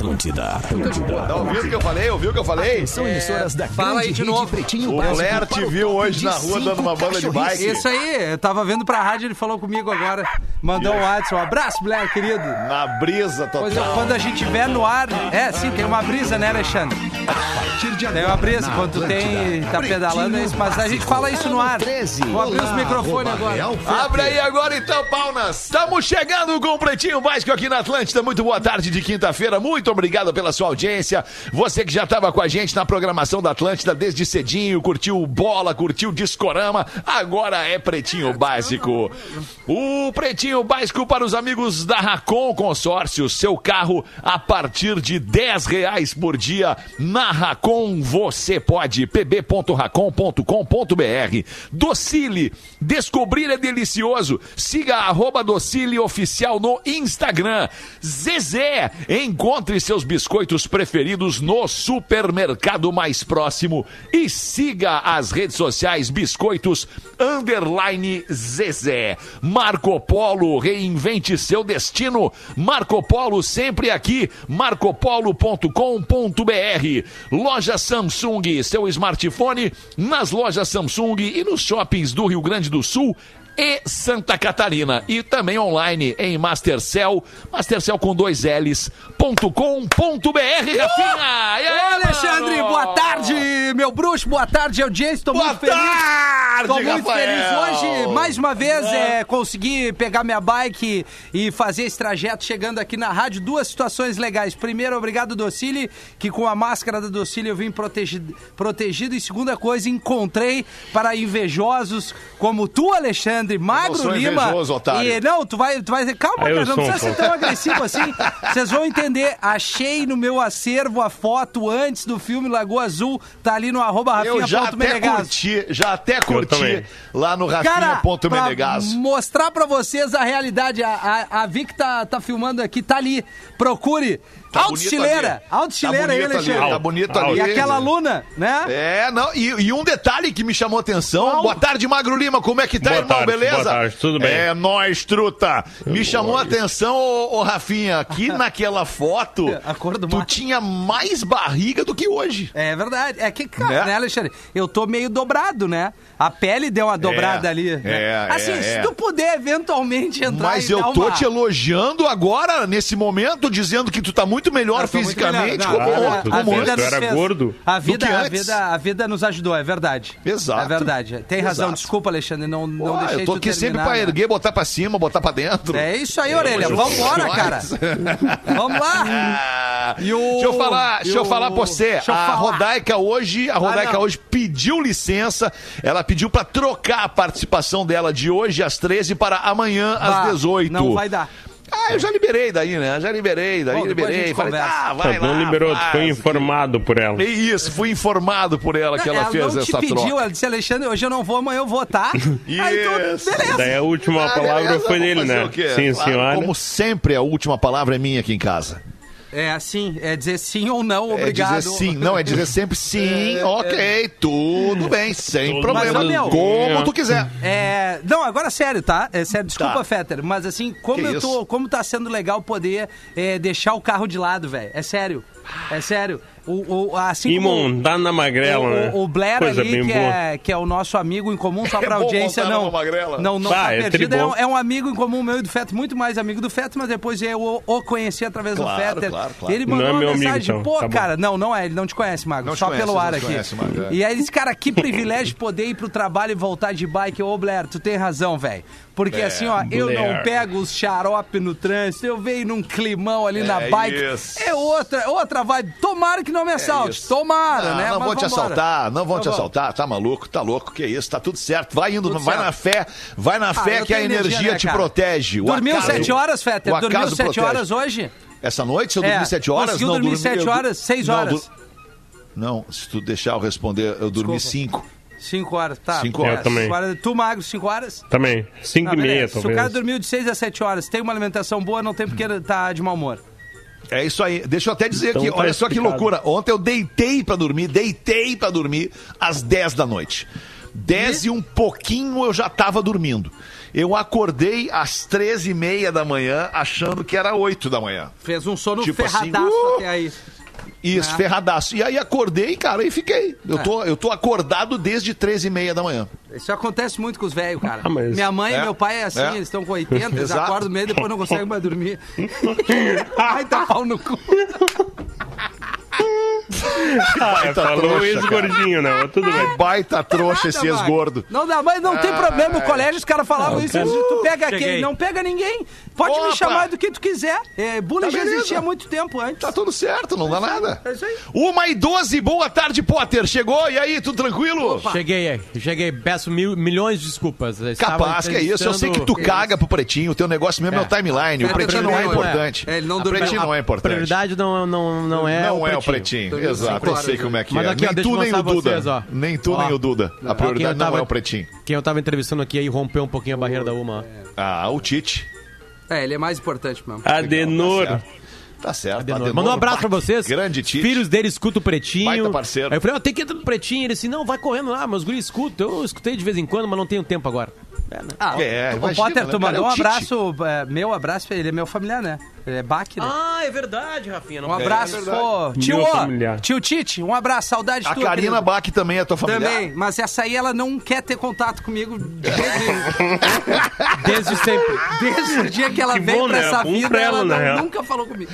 Atlântida. Atlântida. Tá ouvindo o que eu falei? Ouviu o que eu falei? São emissoras da fala aí de novo. Pretinho O Blair te viu hoje na rua dando uma banda de bike. Isso aí, eu tava vendo pra rádio, ele falou comigo agora. Mandou um WhatsApp. Um abraço, Blair, querido. Na brisa Pois é, total. quando a gente tiver no ar. É, sim, tem uma brisa, né, Alexandre? Tem uma brisa, quando tu tem. tá pedalando é isso, mas a gente fala isso no ar. 13. Vou abrir os microfones agora. Abre aí agora então, Paunas. Estamos chegando com o Pretinho Básico aqui na Atlântida. Muito boa tarde de quinta-feira. Muito obrigado pela sua audiência. Você que já estava com a gente na programação da Atlântida desde cedinho, curtiu bola, curtiu discorama, agora é Pretinho Básico. O Pretinho Básico para os amigos da Racon Consórcio. Seu carro a partir de 10 reais por dia. Na Racon você pode. pb.racon.com.br Docile. Descobrir é delicioso. Siga arroba Docile Oficial no Instagram. Zezé. Encontre seus biscoitos preferidos no supermercado mais próximo. E siga as redes sociais Biscoitos Underline Zezé. Marco Polo. Reinvente seu destino. Marco Polo sempre aqui. marcopolo.com.br. Loja Samsung. Seu smartphone nas lojas Samsung e nos shoppings do Rio Grande do Sul e Santa Catarina. E também online em Mastercell, Mastercell com dois L's, ponto com ponto BR, Rafinha! E aí, Alexandre, meu bruxo, boa tarde, audiência, tô Boa muito feliz. tarde, Tô muito Rafael! feliz hoje, mais uma vez, é, consegui pegar minha bike e fazer esse trajeto chegando aqui na rádio. Duas situações legais. Primeiro, obrigado, Docile, que com a máscara da Docile eu vim protegido. protegido. E segunda coisa, encontrei para invejosos como tu, Alexandre, Magro Lima. invejoso, otário. E, não, tu vai, tu vai dizer, calma, cara, não um precisa ser tão agressivo assim. Vocês vão entender. Achei no meu acervo a foto antes do filme Lagoa Azul. Tá ali no arroba Eu já Rafinha ponto até Menegasso. curti, já até curti lá no Rafinha.menegasso. mostrar pra vocês a realidade, a, a, a Vic tá, tá filmando aqui, tá ali. Procure. Tá Alto ali. Alto tá bonito ali, Alexandre. Tá bonito ali. E aquela aluna, né? É, não, e, e um detalhe que me chamou a atenção. Boa tarde, Magro Lima, como é que tá, Boa irmão? tarde, Beleza? boa tarde, tudo bem. É, nós, truta. Me chamou a atenção, ô, ô, Rafinha, que naquela foto, A cor do tu mar. tinha mais barriga do que hoje. É verdade. É que, cara, Né? né, Alexandre? Eu tô meio dobrado, né? A pele deu uma dobrada ali. né? é, assim, é, se é. tu puder eventualmente entrar Mas e eu dar tô uma... te elogiando agora, nesse momento, dizendo que tu tá muito melhor Eu tô muito fisicamente, melhor. como, Não, tu- como tu antes. era nos fez- gordo A vida, a vida, a vida nos ajudou, é verdade. Exato. É verdade. Tem razão. Exato. Desculpa, Alexandre, não, não Pô, deixei eu tô tu aqui sempre terminar, pra né? erguer, botar pra cima, botar pra dentro. É isso aí, Orelha. Vambora, cara. Vamos lá. Ah, E o- Deixa eu falar, deixa eu falar pra você. A falar. Rodaica hoje, a Rodaica não. hoje pediu licença. Ela pediu pra trocar a participação dela de hoje às 13 para amanhã às 18. Não vai dar. Ah, eu já liberei daí, né? Já liberei, daí Bom, liberei. Falei, ah, vai Tá, lá. não liberou, faz foi informado por ela. Isso, fui informado por ela que ela, fez não te essa pediu, troca. ela disse, Alexandre, hoje eu não vou, amanhã eu vou, tá? Aí Isso. tu, beleza. Daí a última Ah, palavra beleza, foi dele, né? Sim, Claro, senhora. Como sempre, a última palavra é minha aqui em casa. É assim, é dizer sim ou não, É obrigado. dizer sim, não, é dizer sempre sim, ok, tudo bem, sem Tudo problema. Mas, meu, como tu quiser. É, não, agora sério, tá? É sério, desculpa, Tá. Fetter, mas assim, como Que eu tô, isso? como tá sendo legal poder é, deixar o carro de lado, velho. É sério. É sério. O, o, assim E montar na magrela, o, né? o, Blair Coisa ali, que é, que é o nosso amigo em comum, só pra É audiência, não. Não, não Ah, tá é perdido. É um, é um amigo em comum meu e do Fetter, muito mais amigo do Fetter, mas depois eu o, o conheci através Claro, do Fetter. claro, claro. Ele Não mandou é uma meu amigo, mensagem, então. pô, Tá cara, não, não é, ele não te conhece, Mago, Não só conhece, pelo não ar te aqui. conhece, Mago, é. E aí ele disse, cara, que privilégio poder ir pro trabalho e voltar de bike. Ô, Blair, tu tem razão, velho. Porque É, assim, ó, eu não Blair. pego os xarope no trânsito, eu venho num climão ali na É bike. isso. É outra, outra vibe. Tomara que não me assalte. isso. Tomara, Não, né? não Mas vão te vambora. assaltar, não vão Tá te bom. assaltar, tá maluco, tá louco, que isso, tá tudo certo. Vai indo, Tudo vai certo. na fé, vai na fé Ah, eu que a energia, energia, né, te cara? protege. O Dormiu acaso- sete horas, Fetter? o Dormiu sete protege. horas hoje? Essa noite, se eu É, dormi sete horas, conseguiu não dormir dormi- sete horas? Seis não, horas? du- Não, se tu deixar eu responder, eu dormi Desculpa. cinco. Cinco horas, tá. Cinco É, horas. Eu também. cinco horas. Tu, Magro, cinco horas? Também. Cinco Tá, e meia, beleza. Se o talvez. cara dormiu de seis a sete horas, tem uma alimentação boa, não tem porque tá de mau humor. É isso aí. Deixa eu até dizer Então aqui, tá olha só que loucura. Ontem eu deitei pra dormir, deitei pra dormir às 10 da noite. 10 e um pouquinho eu já tava dormindo. Eu acordei às 13 e meia da manhã, achando que era 8 da manhã. Fez um sono Tipo assim, ferradaço uh! até aí. Isso, É. ferradaço. E aí acordei, cara, e fiquei. Eu, tô, eu tô acordado desde 13 e meia da manha. Isso acontece muito com os velhos, cara. Ah, mas- Minha mãe É, e meu pai é assim, é. eles estão com 80, eles Exato. acordam meio e depois não conseguem mais dormir. Ai, tá pau no cu. Ah, falou trouxa, ex-gordinho, né? Mas tudo bem. Baita trouxa esse ex-gordo. Não dá, mas não tem problema. No colégio os caras falavam isso. Tu pega Cheguei. quem? Não pega ninguém. Pode me Opa. chamar do que tu quiser. É, bullying Tá já beleza. existia há muito tempo antes. Tá tudo certo, não dá nada. É isso aí. Uma e 12, boa tarde, Potter. Chegou? E aí, tudo tranquilo? Opa. Cheguei aí, cheguei, peço mil, milhões de desculpas. Estava Capaz, que é isso. Eu sei que tu caga pro pretinho. O teu negócio mesmo é, É. o timeline. O É, pretinho não é dormiu, importante. é. É, ele não o pretinho não é A importante. prioridade não, não, não é não o é o pretinho. Exato, eu sei né? como é que Mas é. aqui, nem tu, nem o Duda. vocês, ó. Nem tu, Ó. nem o Duda. A prioridade não é o pretinho. Quem eu tava entrevistando aqui aí rompeu um pouquinho a barreira da uma. Ah, o Tite. É, ele é mais importante mesmo. Adenor. Tá certo. Adenor. Adenor. Mandou um abraço pra vocês. Grande Tite. Filhos dele escutam o Pretinho. Baita parceiro. Aí eu falei, ó, tem que entrar no Pretinho. Ele disse, não, vai correndo lá, meus guris escutam. Eu escutei de vez em quando, mas não tenho tempo agora. É, né? Ah, É, o imagina, Potter, né, tu mandou É um abraço, é, meu abraço, ele é meu familiar, né? Ele é Bach, né? Ah, é verdade, Rafinha. Não Um abraço, verdade. pô. Tio, Meu ó, familiar. tio Tite, um abraço, saudade A tua. Karina querido. Bach também é tua família. Também, mas essa aí ela não quer ter contato comigo desde, Desde sempre. desde o dia que ela Que veio bom, pra né? essa Bom vida, pra ela, ela na não- nunca falou comigo.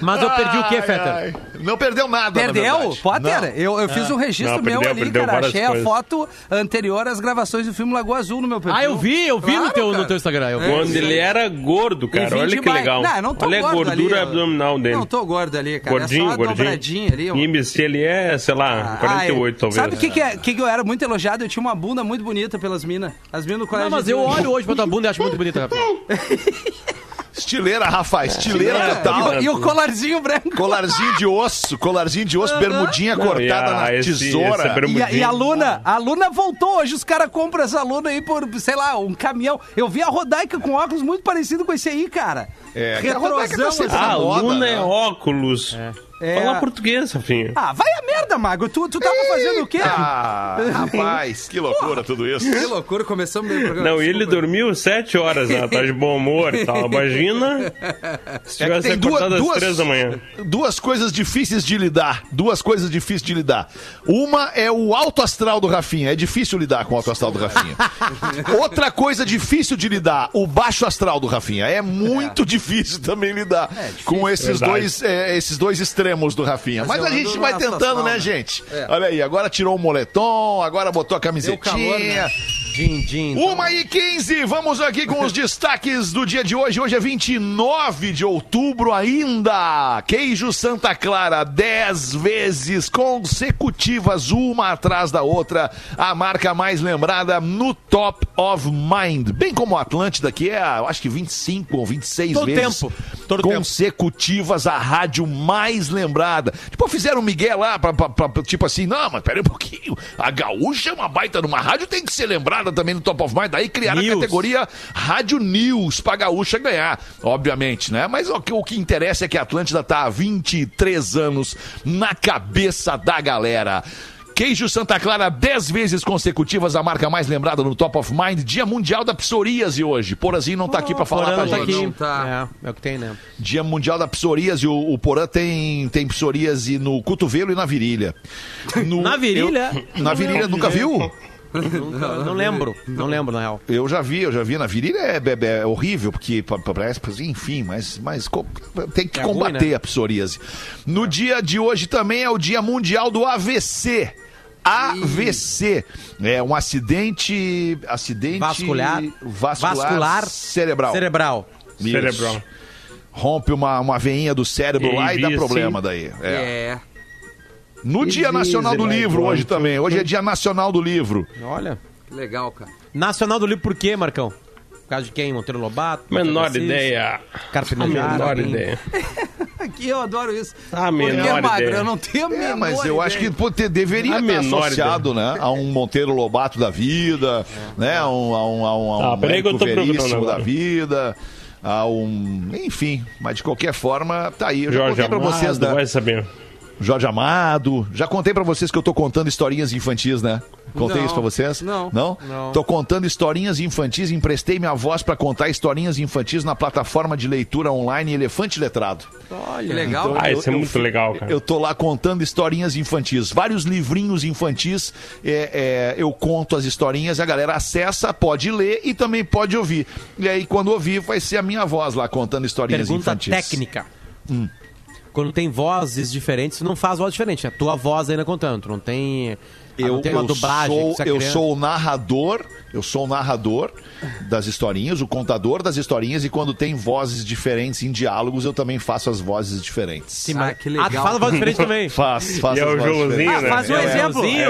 Mas eu perdi o quê, Fetter? Não perdeu nada, na Perdeu? Potter? Eu, eu fiz um registro Não, meu perdeu, ali, perdeu cara. várias Achei a coisas. foto anterior às gravações do filme Lagoa Azul no meu perfil. Ah, eu vi, eu vi no, Claro, teu, no cara. teu Instagram. Eu vi. Quando ele era gordo, cara. vim Olha que legal. Não, eu não tô Olha a gordo gordura ali, eu- abdominal dele. Não tô gordo ali, cara. Gordinho, é só gordinho. dobradinha ali. ó. Índice, ele é, sei lá, 48 Ah, talvez. Sabe o que, que, é, que, que eu era muito elogiado? Eu tinha uma bunda muito bonita pelas minas. As minas no colégio. Não, mas eu olho hoje pra tua bunda e acho muito bonita, Rafinha. Estileira, Rafa. Estileira É, total. e, o- e o colarzinho branco. Colarzinho de osso, colarzinho de osso, bermudinha Não, cortada a- na esse- tesoura. essa bermu- E a, e a. Luna, a Luna voltou. Hoje os caras compram essa Luna aí por, sei lá, um caminhão. Eu vi a Rodaica com óculos muito parecido com esse aí, cara. É, a Rodaica tá Retrosão. assim. Ah, moda, Luna né? é óculos. É. Fala português, Rafinha. Ah, vai a merda, Mago. Tu, tu tava fazendo o quê? Ah, rapaz, que loucura tudo isso. Que loucura, começamos meio programa. Não, e ele dormiu sete horas, né? Tá de bom humor e tal. Imagina se É tivesse tem duas, acordado às duas, três da manhã. duas coisas difíceis de lidar. Duas coisas difíceis de lidar. Uma é o alto astral do Rafinha. É difícil lidar com o alto astral do Rafinha. Outra coisa difícil de lidar, o baixo astral do Rafinha. É muito difícil também lidar com esses Verdade. dois, é, esses dois extremos do Rafinha. Mas, Mas a gente vai tentando, né, gente? É. Olha aí, agora tirou o moletom, agora botou a camisetinha. calor, né? Din, din. Uma e 15, vamos aqui com os destaques do dia de hoje. Hoje é 29 de outubro ainda. Queijo Santa Clara, 10 vezes consecutivas, uma atrás da outra. A marca mais lembrada no Top of Mind. Bem como a Atlântida, que é, eu acho que 25 ou 26 Todo vezes tempo, todo tempo. consecutivas a rádio mais lembrada. Tipo, fizeram o Miguel lá, pra, pra- pra- tipo assim, não, mas pera um pouquinho. A gaúcha é uma baita numa rádio, tem que ser lembrada também no Top of Mind. Daí criaram a News. categoria Rádio News pra gaúcha ganhar, obviamente, né? Mas o que, o que interessa é que a Atlântida tá há 23 anos na cabeça da galera. Queijo Santa Clara, 10 vezes consecutivas, a marca mais lembrada no Top of Mind. Dia Mundial da Psoríase hoje. Porazinho não tá aqui pra falar pra tá gente. aqui. Não tá. É, é o que tem, né? Dia Mundial da Psoríase, o, o Porã tem, tem psoríase no cotovelo e na virilha. No- Na virilha? eu- na virilha, nunca viu? Nunca, não lembro, não lembro, na real. Eu já vi, eu já vi. Na virilha é, é- é horrível, porque pa- pa- parece, enfim, mas, mas tem que É ruim, combater né? a psoríase. No dia de hoje também é o Dia Mundial do AVC. AVC. É um acidente. Acidente. Vascular. Vascular, Vascular cerebral. Cerebral. Isso. Cerebral. Rompe uma, uma veinha do cérebro E lá e dá problema sim. daí. É. É. No Dia Nacional do Livro, hoje também. Hoje é Dia Nacional do Livro. Olha. Que legal, cara. Nacional do Livro por quê, Marcão? Por causa de quem? Monteiro Lobato? Menor ideia. Carpe A Menor, ideia. Aqui eu adoro isso. A Porque, menor Magro, ideia. eu não tenho a É, menor mas eu acho que ideia. pô, te- deveria A estar menor associado né, a um Monteiro Lobato da vida, né, a um, a um, a um, a um Ah, peraí tô procurando Veríssimo da vida, a um... Enfim, mas de qualquer forma, tá aí. Eu já Jorge contei pra Amado, vocês da... vai saber. Jorge Amado. Já contei pra vocês que eu tô contando historinhas infantis, né? Contei Não, isso pra vocês? não. Não? Não. Tô contando historinhas infantis, emprestei minha voz pra contar historinhas infantis na plataforma de leitura online Elefante Letrado. Que legal. Ah, eu- isso é muito legal, cara. Eu tô lá contando historinhas infantis. Vários livrinhos infantis. é, é, eu conto as historinhas, a galera acessa, pode ler e também pode ouvir. E aí, quando ouvir, vai ser a minha voz lá contando historinhas Pergunta infantis. técnica. Quando tem vozes diferentes, não faz voz diferente. É a tua voz ainda contando. Não tem. Eu, não tem uma eu dublagem. sou, é eu criança. sou o narrador, eu sou o narrador das historinhas, o contador das historinhas, e quando tem vozes diferentes em diálogos, eu também faço as vozes diferentes. Sim, Ah, que legal. Ah, tu faz a voz diferente também. Faz, faz E é o Joãozinho, diferentes. né? Faz um É o exemplo. Joãozinho.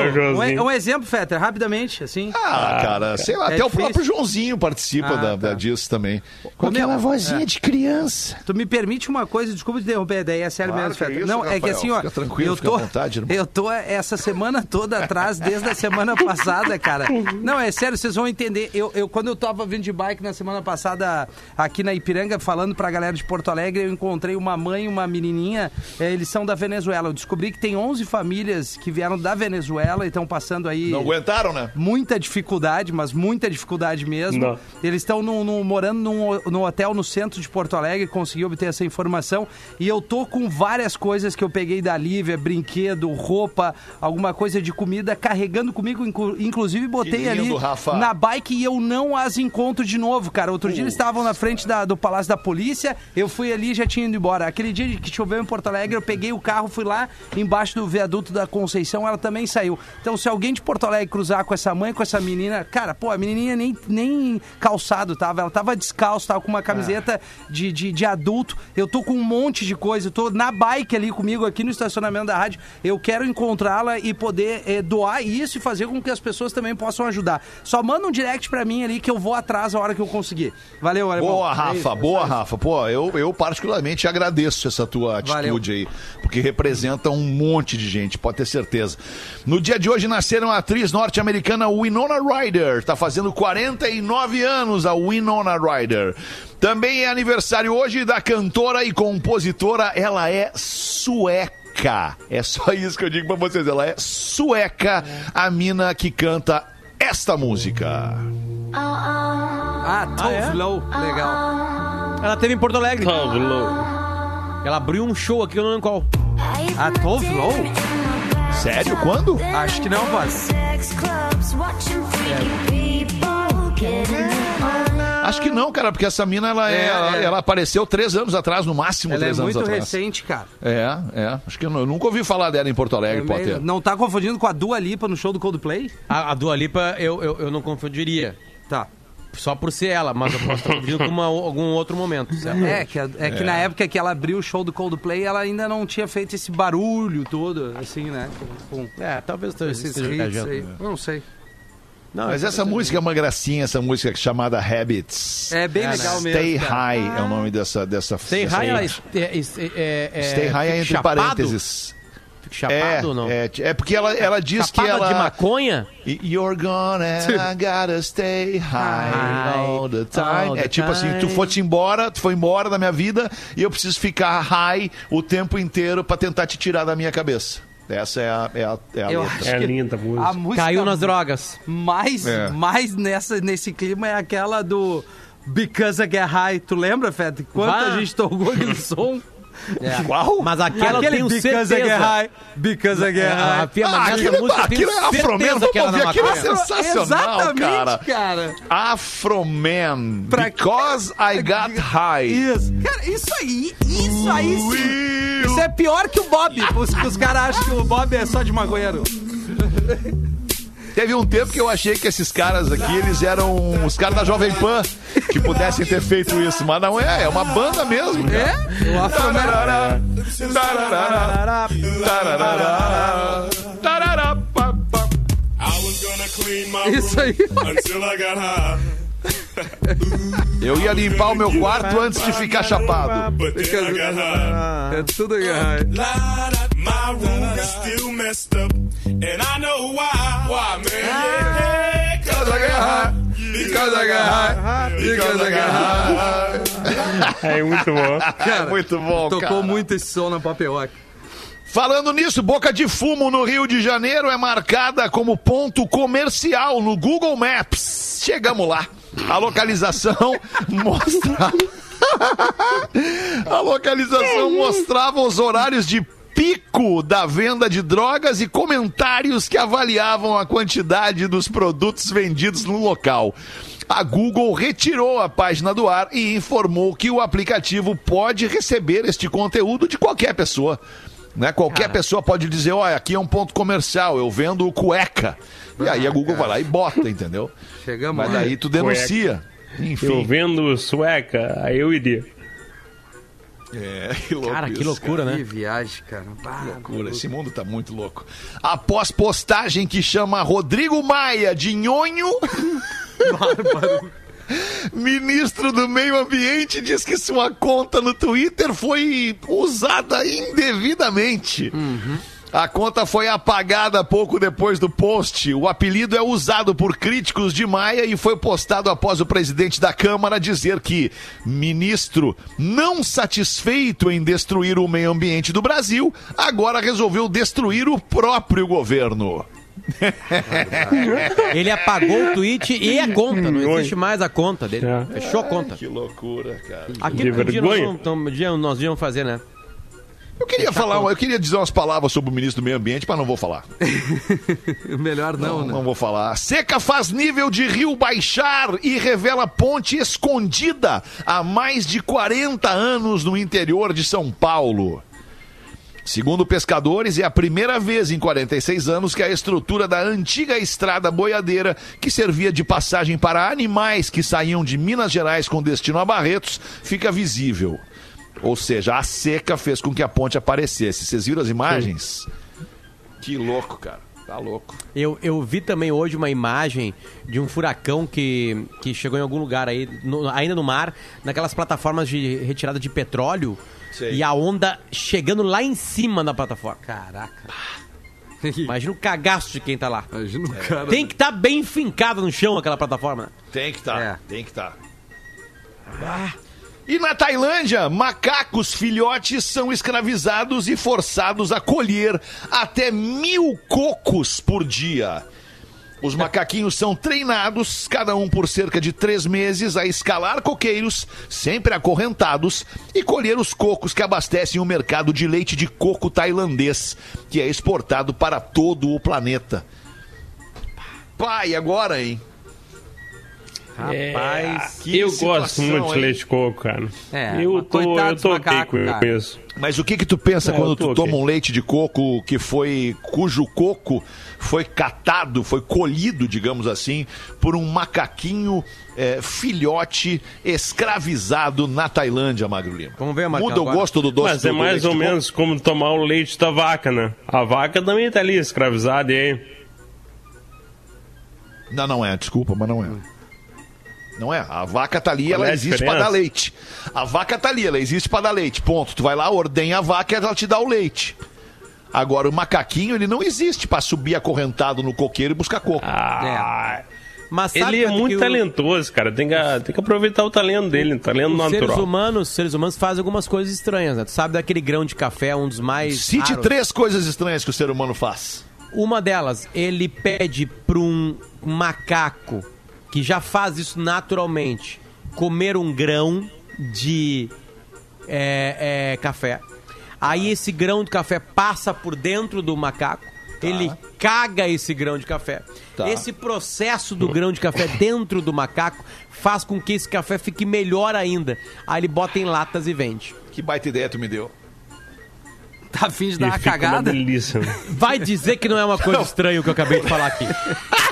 É o Um, um exemplo, Fetter, rapidamente, assim. Ah, cara, sei lá, É até o difícil. próprio Joãozinho participa Ah, da, da- tá. disso também. Com é- aquela vozinha é. de criança. Tu me permite uma coisa, desculpa te interromper, daí é sério Claro mesmo, é Fetter. Não, é que Rafael, assim, ó. fica tranquilo, eu fica tô, à vontade, irmão. eu tô essa semana toda atrás, desde a semana passada, cara. Não, é sério, vocês vão entender. Eu, eu, quando eu tava vindo de bike na semana passada aqui na Ipiranga, falando pra galera de Porto Alegre, eu encontrei uma mãe e uma menininha, eh, eles são da Venezuela. Eu descobri que tem 11 famílias que vieram da Venezuela e estão passando aí Não aguentaram, né? muita dificuldade, mas muita dificuldade mesmo. Não. Eles estão morando num, num hotel no centro de Porto Alegre, consegui obter essa informação. E eu tô com várias coisas que eu peguei da Lívia, brinquedo, roupa, alguma coisa de comida, carregando comigo, inclu- inclusive botei Que lindo, ali Rafa. Na bike e eu não as encontro de novo, cara. Outro dia eles estavam na frente da- do Palácio da Polícia, eu fui ali e já tinha ido embora. Aquele dia que choveu em Porto Alegre, eu peguei o carro, fui lá embaixo do viaduto da Conceição, ela também saiu. Então, se alguém de Porto Alegre cruzar com essa mãe, com essa menina, cara, pô, a menininha nem, nem calçado tava, ela tava descalço, tava com uma camiseta de, de, de adulto. Eu tô com um monte de coisa, eu tô na bike ali comigo, aqui no estacionamento da rádio. Eu quero encontrá-la e poder eh, doar isso e fazer com que as pessoas também possam ajudar. Só manda um direct pra mim ali que eu vou atrás a hora que eu conseguir. Valeu, Alemão. Boa, É Rafa, é boa, isso. Rafa. Pô, eu, eu particularmente agradeço essa tua Valeu. atitude aí, porque representa um monte de gente, pode ter certeza. No dia de hoje nasceram a atriz norte-americana Winona Ryder, tá fazendo 49 anos a Winona Ryder. Também é aniversário hoje da cantora e compositora, ela é sueca. É só isso que eu digo pra vocês, ela é sueca, a mina que canta esta música. Ah, Tove é? Lo, legal. Ela teve em Porto Alegre. Tove Lo. Ela abriu um show aqui, eu não lembro qual. Ah, Tove Lo? Sério? Quando? Acho que não, voz. Acho que não, cara, porque essa mina, ela, é, É, ela, é. ela apareceu três anos atrás, no máximo Ela é três anos muito atrás. recente, cara. É, é. Acho que eu, eu nunca ouvi falar dela em Porto Alegre, É. Não tá confundindo com a Dua Lipa no show do Coldplay? A, a Dua Lipa eu, eu, eu não confundiria. Tá. Só por ser ela, mas eu posso estar confundindo com uma- algum outro momento. certo? É, que, é que na época que ela abriu o show do Coldplay, ela ainda não tinha feito esse barulho todo, assim, né? Com, com É, talvez esteja hits viajando. Não sei. Não, Mas é- essa música é uma gracinha, essa música chamada Habits. É bem É, legal né? mesmo. Stay. High é o nome dessa. dessa Stay dessa High, é, é, é, é, Stay High é entre chapado? parênteses. Chapado ou não? É, é, é porque ela, ela diz Chapada que ela. de maconha? You're gonna, I gotta stay high High all the time. all the é tipo assim, tu time. fosse embora, tu foi embora da minha vida e eu preciso ficar high o tempo inteiro pra tentar te tirar da minha cabeça. Essa é a, é a, é a Eu letra. acho É que linda a música. a música Caiu nas drogas. mais, É. mais nessa, nesse clima é aquela do Because I Get High. Tu lembra, Feta? Quanto Vá. a gente tocou aquele som? Qual? Mas aquela eu Aquele tenho Because I Get certeza. High, Because I Get A High. Ah, nessa aquilo é- música aquilo é Afroman, certeza vamos ouvir, aquilo é sensacional, Exatamente, cara. cara. Afroman. Because I got high. Isso. Cara, isso aí, isso aí sim. Isso é pior que o Bob. Os, os caras acham que o Bob é só de maconheiro. Teve um tempo que eu achei que esses caras aqui, eles eram os caras da Jovem Pan que pudessem ter feito isso, mas não é, é uma banda mesmo. cara. É? O tarará, my Isso aí. Eu ia limpar o meu quarto antes de ficar chapado. É tudo errado. My room is still messed up. And I know why. Why, man? Yeah, Because I got high, because I got high, because I got high. É muito bom. É muito bom, Tocou cara. muito esse som na Rock. Falando nisso, Boca de Fumo no Rio de Janeiro é marcada como ponto comercial no Google Maps. Chegamos lá. A localização mostra. A localização mostrava os horários de pico da venda de drogas e comentários que avaliavam a quantidade dos produtos vendidos no local. A Google retirou a página do ar e informou que o aplicativo pode receber este conteúdo de qualquer pessoa. Né? Qualquer pessoa pode dizer, olha, aqui é um ponto comercial, eu vendo cueca. E aí a Google vai lá e bota, entendeu? Chegamos Mas lá. daí tu denuncia. Eu Enfim. vendo sueca, aí eu iria. É, que louco Cara, que loucura, Que né? viagem, cara. Bah, loucura. Esse mundo tá muito louco. Após postagem que chama Rodrigo Maia de nhonho. Ministro do Meio Ambiente diz que sua conta no Twitter foi usada indevidamente. A conta foi apagada pouco depois do post. O apelido é usado por críticos de Maia e foi postado após o presidente da Câmara dizer que ministro, não satisfeito em destruir o meio ambiente do Brasil, agora resolveu destruir o próprio governo. Ele apagou o tweet e a conta. Não existe mais a conta dele. É. Fechou a conta. Que loucura, cara. Aquilo que dia nós, vamos- então, dia nós íamos fazer, né? Eu queria falar, eu queria dizer umas palavras sobre o ministro do Meio Ambiente, mas não vou falar. Melhor não, Não, né? não vou falar. Seca faz nível de rio baixar e revela ponte escondida há mais de 40 anos no interior de São Paulo. Segundo pescadores, é a primeira vez em 46 anos que a estrutura da antiga estrada boiadeira, que servia de passagem para animais que saíam de Minas Gerais com destino a Barretos, fica visível. Ou seja, a seca fez com que a ponte aparecesse. Vocês viram as imagens? Que louco, cara. Tá louco. Eu, eu vi também hoje uma imagem de um furacão que, que chegou em algum lugar aí, no- ainda no mar, naquelas plataformas de retirada de petróleo. Sei. E a onda chegando lá em cima da plataforma. Caraca. Imagina o cagaço de quem tá lá. Imagina o cara. Tem que estar bem fincada no chão aquela plataforma. né? Tem que estar, É. tem que estar. E na Tailândia, macacos filhotes são escravizados e forçados a colher até mil cocos por dia. Os macaquinhos são treinados, cada um por cerca de três meses, a escalar coqueiros, sempre acorrentados, e colher os cocos que abastecem o mercado de leite de coco tailandês, que é exportado para todo o planeta. Pai, agora, hein? Rapaz. que eu situação, gosto muito de hein? leite de coco, cara. É, eu tô, eu tô ok macacos, com cara. isso. Mas o que que tu pensa É, quando tu ok. toma um leite de coco que foi cujo coco foi catado, foi colhido, digamos assim, por um macaquinho é, filhote escravizado na Tailândia, Magro Lima? Vamos ver, Marcão, Muda o agora. gosto do doce Mas do, é do mais leite ou menos como tomar o leite da vaca, né? A vaca também tá ali escravizada, e aí? Não, não é, desculpa, mas não é. Não é, a vaca tá ali, Qual ela é a existe pra dar leite. A vaca tá ali, ela existe pra dar leite, ponto. Tu vai lá, ordenha a vaca e ela te dá o leite. Agora, o macaquinho, ele não existe pra subir acorrentado no coqueiro e buscar coco. Ah, Mas sabe ele é muito o- talentoso, cara. Tem que, tem que aproveitar o talento dele, o talento Os seres natural. humanos, os seres humanos fazem algumas coisas estranhas, né? Tu sabe daquele grão de café, um dos mais Cite raros. três coisas estranhas que o ser humano faz. Uma delas, ele pede para um macaco que já faz isso naturalmente comer um grão de é, é, café. Aí esse grão de café passa por dentro do macaco, ele caga esse grão de café. Tá. Esse processo do grão de café dentro do macaco faz com que esse café fique melhor ainda. Aí ele bota em latas e vende. Que baita ideia tu me deu. Tá afim de E dar uma fica uma cagada? delícia. né? Vai dizer que não é uma coisa estranha o que eu acabei de falar aqui.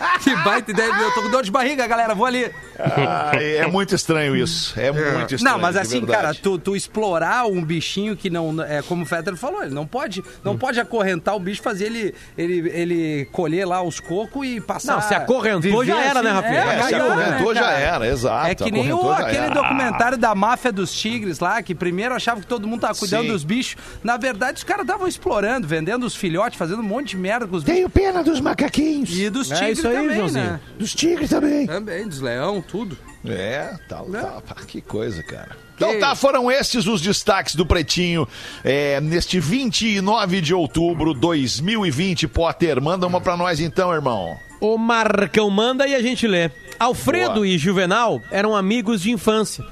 Que baita ideia. Eu tô com dor de barriga, galera. Vou ali. Ah, é muito estranho isso. É, muito estranho. Não, mas assim, verdade. cara, tu, tu explorar um bichinho que não. É como o Fetter falou, ele não pode, não pode acorrentar o bicho, fazer ele, ele, ele colher lá os cocos e passar. Não, se acorrentou, já era, né, Rafinha? É, se cagou, acorrentou né, já era, exato. É que nem o, aquele era. documentário da máfia dos tigres lá, que primeiro achava que todo mundo tava cuidando Sim. dos bichos. Na verdade, os caras estavam explorando, vendendo os filhotes, fazendo um monte de merda com os bichos. Tenho pena dos macaquinhos. E dos É tigres isso aí, também, Joãozinho. né? Dos tigres também. Também, dos leão, tudo. É, tá, Né? tá, que coisa, cara. Então tá, foram estes os destaques do Pretinho é, neste 29 de outubro 2020. Potter, manda uma pra nós então, irmão. O Marcão manda e a gente lê. Alfredo Boa. e Juvenal eram amigos de infância.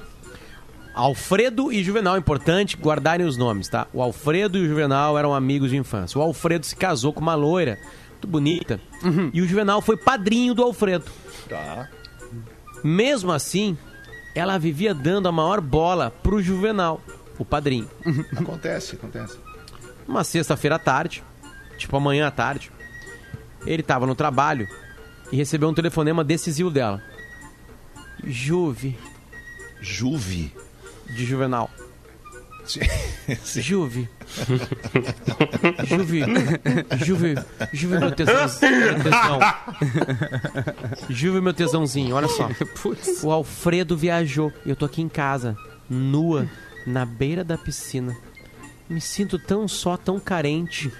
Alfredo e Juvenal, importante guardarem os nomes, tá? O Alfredo e o Juvenal eram amigos de infância. O Alfredo se casou com uma loira, muito bonita, e o Juvenal foi padrinho do Alfredo. Tá. Mesmo assim, ela vivia dando a maior bola pro Juvenal, o padrinho. Acontece, acontece. Uma sexta-feira à tarde, tipo amanhã à tarde, ele tava no trabalho e recebeu um telefonema decisivo dela. Juve, Juve. de Juvenal. Juve. Juve. Juve. Juve, meu tesão. Meu tesão. Juve, meu tesãozinho. Olha só. O Alfredo viajou. Eu tô aqui em casa, nua, na beira da piscina. Me sinto tão só, tão carente.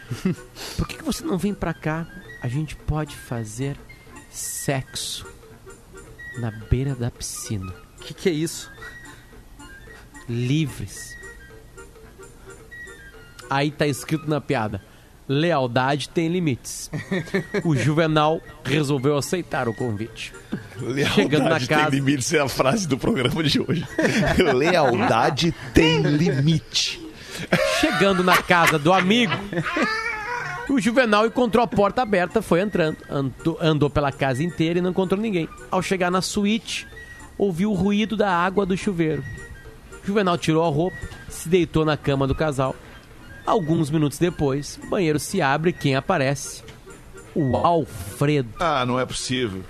Por que, que você não vem pra cá? A gente pode fazer sexo na beira da piscina. O que, que é isso? livres. Aí tá escrito na piada: lealdade tem limites. O Juvenal resolveu aceitar o convite. Chegando na Lealdade tem casa. limite, é a frase do programa de hoje. Lealdade tem limite. Chegando na casa do amigo, o Juvenal encontrou a porta aberta, foi entrando, andou, andou pela casa inteira e não encontrou ninguém. Ao chegar na suíte, ouviu o ruído da água do chuveiro. Juvenal tirou a roupa, se deitou na cama do casal. Alguns minutos depois, o banheiro se abre e quem aparece? O Alfredo. Ah, não é possível.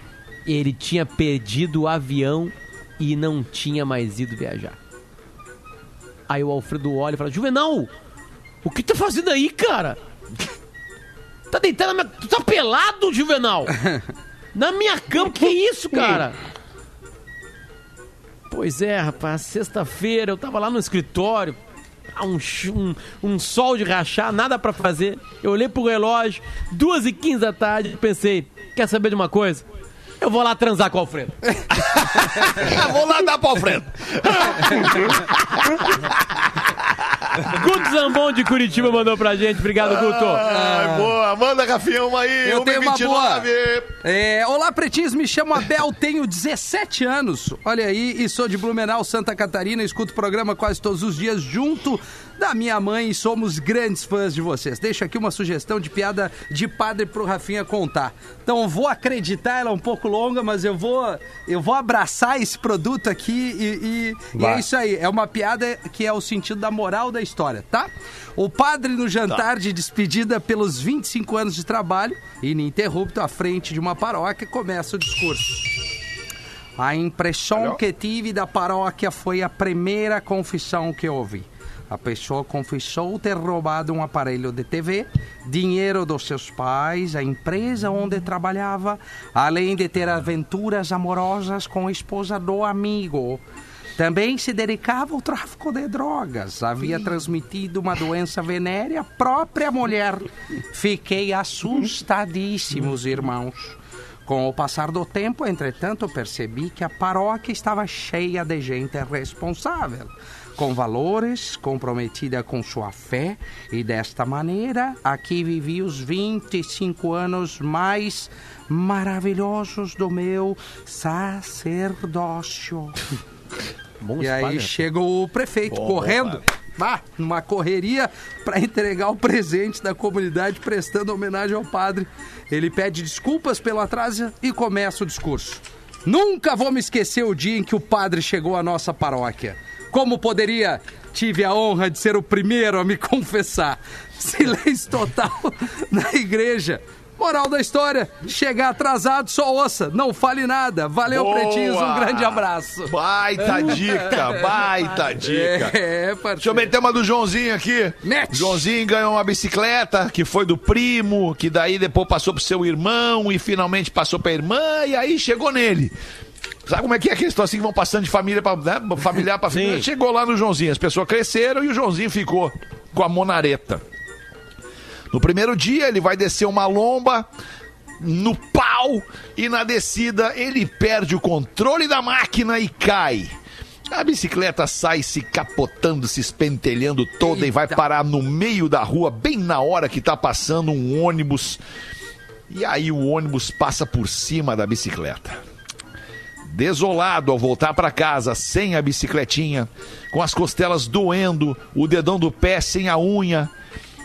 Ele tinha perdido o avião e não tinha mais ido viajar. Aí o Alfredo olha e fala: Juvenal, o que tá fazendo aí, cara? Tá deitado na minha. Tu tá pelado, Juvenal? Na minha cama, que isso, cara? Pois é, rapaz, sexta-feira eu tava lá no escritório, um, chu- um, um sol de rachar, nada pra fazer. Eu olhei pro relógio, duas e quinze da tarde, pensei, quer saber de uma coisa? Eu vou lá transar com o Alfredo. Ah, vou lá dar pro Alfredo. Guto Zambon de Curitiba mandou pra gente. Obrigado, Guto. Ai, boa. Manda, Rafinha, uma aí. Eu tenho uma 1h29. boa. É, olá, pretinhos, me chamo Abel, tenho 17 anos. Olha aí, e sou de Blumenau, Santa Catarina. Escuto o programa quase todos os dias junto da minha mãe e somos grandes fãs de vocês. Deixo aqui uma sugestão de piada de padre pro Rafinha contar. Então vou acreditar, ela é um pouco longa, mas eu vou eu vou abraçar esse produto aqui e, e- e é isso aí. É uma piada que é o sentido da moral da história, tá? O padre no jantar de despedida pelos 25 anos de trabalho, ininterrupto à frente de uma paróquia, começa o discurso. A impressão que tive da paróquia foi a primeira confissão que ouvi. A pessoa confessou ter roubado um aparelho de TV, dinheiro dos seus pais, a empresa onde trabalhava, além de ter aventuras amorosas com a esposa do amigo. Também se dedicava ao tráfico de drogas. Havia transmitido uma doença venérea à própria mulher. Fiquei assustadíssimos, irmãos. Com o passar do tempo, entretanto, percebi que a paróquia estava cheia de gente responsável, com valores, comprometida com sua fé, e desta maneira, aqui vivi os 25 anos mais maravilhosos do meu sacerdócio. Bom E aí spoiler. chega o prefeito correndo, bah, numa correria para entregar o presente da comunidade prestando homenagem ao padre. Ele pede desculpas pelo atraso e começa o discurso. Nunca vou me esquecer o dia em que o padre chegou à nossa paróquia. Como poderia? Tive a honra de ser o primeiro a me confessar. Silêncio total na igreja. Moral da história: chegar atrasado, só ouça, não fale nada. Valeu, Boa! pretinhos, um grande abraço. Baita dica, baita dica. É, Deixa eu parceiro. meter uma do Joãozinho aqui. Mete. Joãozinho ganhou uma bicicleta que foi do primo, que daí depois passou pro seu irmão e finalmente passou pra irmã e aí chegou nele. Sabe como é que é aqueles assim que vão passando de família para né, familiar para família? Sim. Chegou lá no Joãozinho, as pessoas cresceram e o Joãozinho ficou com a monareta. No primeiro dia ele vai descer uma lomba no pau e na descida ele perde o controle da máquina e cai. A bicicleta sai se capotando, se espentelhando toda e vai parar no meio da rua, bem na hora que tá passando um ônibus. E aí o ônibus passa por cima da bicicleta. Desolado ao voltar para casa sem a bicicletinha, com as costelas doendo, o dedão do pé sem a unha,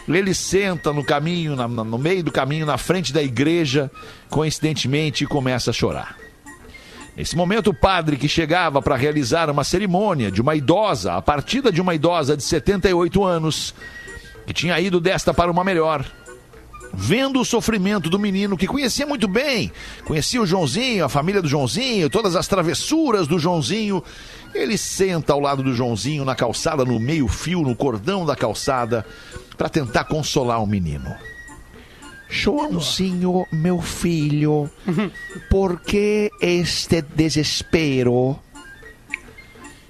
ele senta no caminho, na- no meio do caminho, na frente da igreja, coincidentemente, e começa a chorar. Nesse momento, o padre que chegava para realizar uma cerimônia de uma idosa, a partida de uma idosa de 78 anos, que tinha ido desta para uma melhor, vendo o sofrimento do menino que conhecia muito bem, conhecia o Joãozinho, a família do Joãozinho, todas as travessuras do Joãozinho, ele senta ao lado do Joãozinho na calçada, no meio-fio, no cordão da calçada, para tentar consolar o menino. Joãozinho, meu filho, por que este desespero?